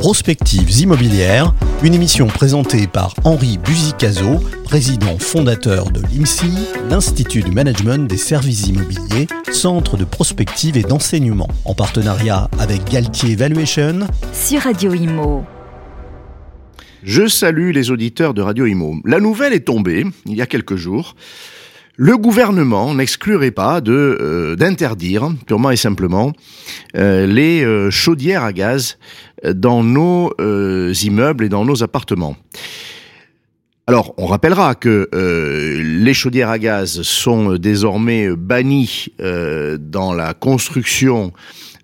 Prospectives immobilières, une émission présentée par Henri Buzicazo, président fondateur de l'IMSI, l'Institut du Management des Services Immobiliers, centre de prospective et d'enseignement, en partenariat avec Galtier Evaluation sur Radio Imo. Je salue les auditeurs de Radio Imo. La nouvelle est tombée il y a quelques jours. Le gouvernement n'exclurait pas de euh, d'interdire purement et simplement euh, les euh, chaudières à gaz dans nos immeubles et dans nos appartements. Alors, on rappellera que les chaudières à gaz sont désormais bannies dans la construction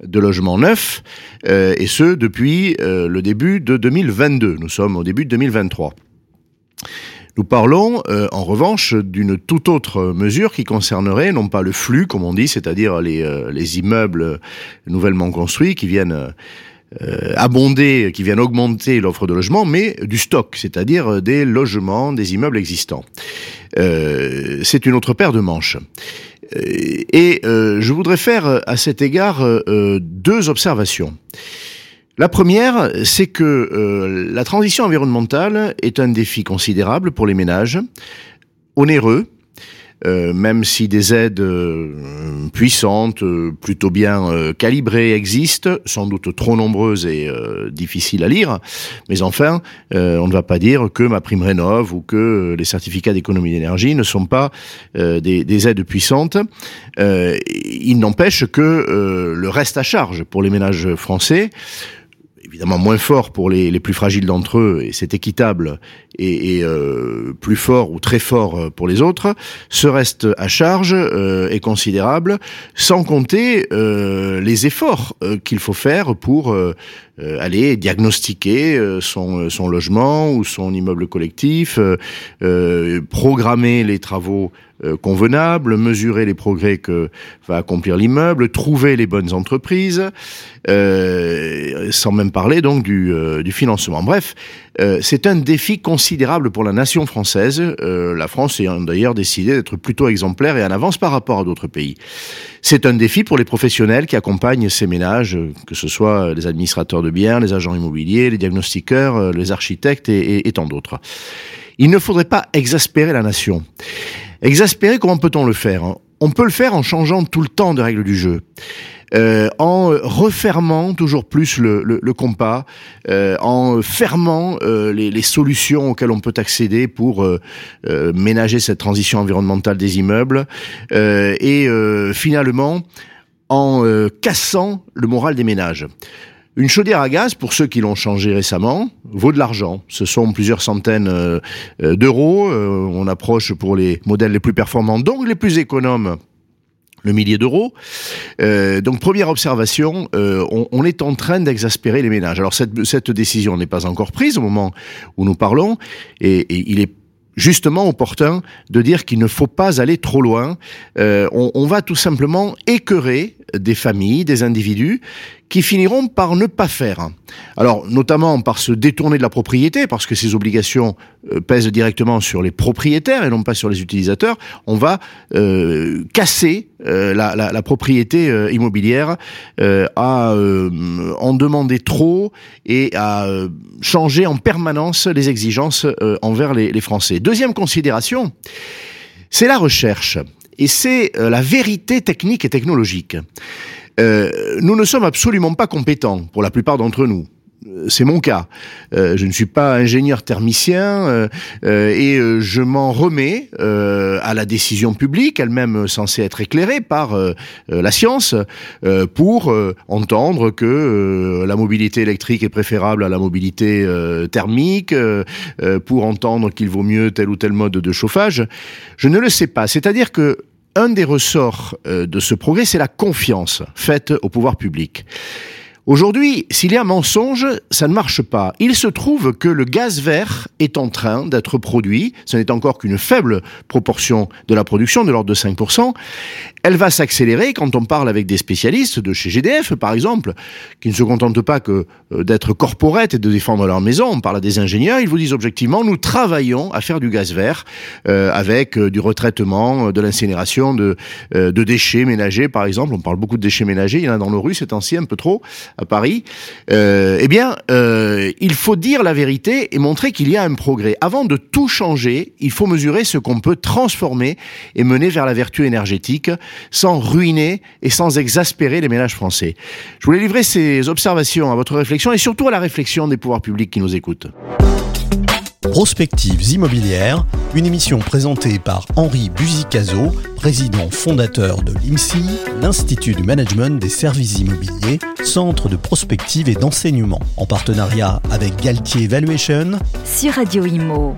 de logements neufs, et ce depuis le début de 2022. Nous sommes au début de 2023. Nous parlons euh, en revanche d'une toute autre mesure qui concernerait non pas le flux, comme on dit, c'est-à-dire euh, les, immeubles nouvellement construits qui viennent euh, abonder, qui viennent augmenter l'offre de logement, mais du stock, c'est-à-dire des logements, des immeubles existants. C'est une autre paire de manches. Et je voudrais faire à cet égard deux observations. La première, c'est que euh, la transition environnementale est un défi considérable pour les ménages, onéreux, euh, même si des aides euh, puissantes, plutôt bien calibrées existent, sans doute trop nombreuses et difficiles à lire, mais enfin, on ne va pas dire que ma prime rénov ou que les certificats d'économie d'énergie ne sont pas des, aides puissantes. il n'empêche que le reste à charge pour les ménages français évidemment moins fort pour les, les plus fragiles d'entre eux, et c'est équitable, et, euh, plus fort ou très fort euh, pour les autres, ce reste à charge euh, est considérable, sans compter euh, les efforts qu'il faut faire pour aller diagnostiquer son, son logement ou son immeuble collectif, programmer les travaux convenables, mesurer les progrès que va accomplir l'immeuble, trouver les bonnes entreprises, euh, sans même parler donc du, du financement. Bref, euh, c'est un défi considérable pour la nation française. Euh, la France a d'ailleurs décidé d'être plutôt exemplaire et en avance par rapport à d'autres pays. C'est un défi pour les professionnels qui accompagnent ces ménages, que ce soit les administrateurs de biens, les agents immobiliers, les diagnostiqueurs, euh, les architectes et, tant d'autres. Il ne faudrait pas exaspérer la nation. Exaspérer, comment peut-on le faire On peut le faire en changeant tout le temps de règles du jeu. Euh, en refermant toujours plus le, compas, euh, en fermant euh, les, solutions auxquelles on peut accéder pour euh, euh, ménager cette transition environnementale des immeubles, et finalement en cassant le moral des ménages. Une chaudière à gaz, pour ceux qui l'ont changé récemment, vaut de l'argent. Ce sont plusieurs centaines d'euros. on approche pour les modèles les plus performants, donc les plus économes le millier d'euros. Euh, donc première observation, euh, on, est en train d'exaspérer les ménages. Alors cette, décision n'est pas encore prise au moment où nous parlons, et, il est justement opportun de dire qu'il ne faut pas aller trop loin. Euh, on, on, va tout simplement écœurer des familles, des individus qui finiront par ne pas faire. Alors, notamment par se détourner de la propriété, parce que ces obligations euh, pèsent directement sur les propriétaires et non pas sur les utilisateurs, on va euh, casser euh, la, propriété immobilière, à en demander trop et à changer en permanence les exigences envers les Français. Deuxième considération, c'est la recherche et c'est la vérité technique et technologique. Euh, nous ne sommes absolument pas compétents, pour la plupart d'entre nous. Euh, c'est mon cas. Euh, je ne suis pas ingénieur thermicien euh, euh et je m'en remets à la décision publique, elle-même censée être éclairée par la science, pour entendre que la mobilité électrique est préférable à la mobilité thermique, pour entendre qu'il vaut mieux tel ou tel mode de chauffage. Je ne le sais pas. C'est-à-dire que un des ressorts euh, de ce progrès, c'est la confiance faite au pouvoir public. Aujourd'hui, s'il y a mensonge, ça ne marche pas. Il se trouve que le gaz vert est en train d'être produit. Ce n'est encore qu'une faible proportion de la production, de l'ordre de 5%. Elle va s'accélérer quand on parle avec des spécialistes de chez GDF, par exemple, qui ne se contentent pas que euh, d'être corporate et de défendre leur maison. On parle à des ingénieurs, ils vous disent objectivement, nous travaillons à faire du gaz vert euh, avec euh, du retraitement, de l'incinération de, euh, de déchets ménagers, par exemple. On parle beaucoup de déchets ménagers, il y en a dans nos rues, c'est ainsi un peu trop à Paris, euh, eh bien, euh, il faut dire la vérité et montrer qu'il y a un progrès. Avant de tout changer, il faut mesurer ce qu'on peut transformer et mener vers la vertu énergétique sans ruiner et sans exaspérer les ménages français. Je voulais livrer ces observations à votre réflexion et surtout à la réflexion des pouvoirs publics qui nous écoutent. Prospectives immobilières, une émission présentée par Henri Buzicazo, président fondateur de l'IMSI, l'Institut du Management des Services Immobiliers, centre de prospective et d'enseignement, en partenariat avec Galtier Valuation sur Radio Imo.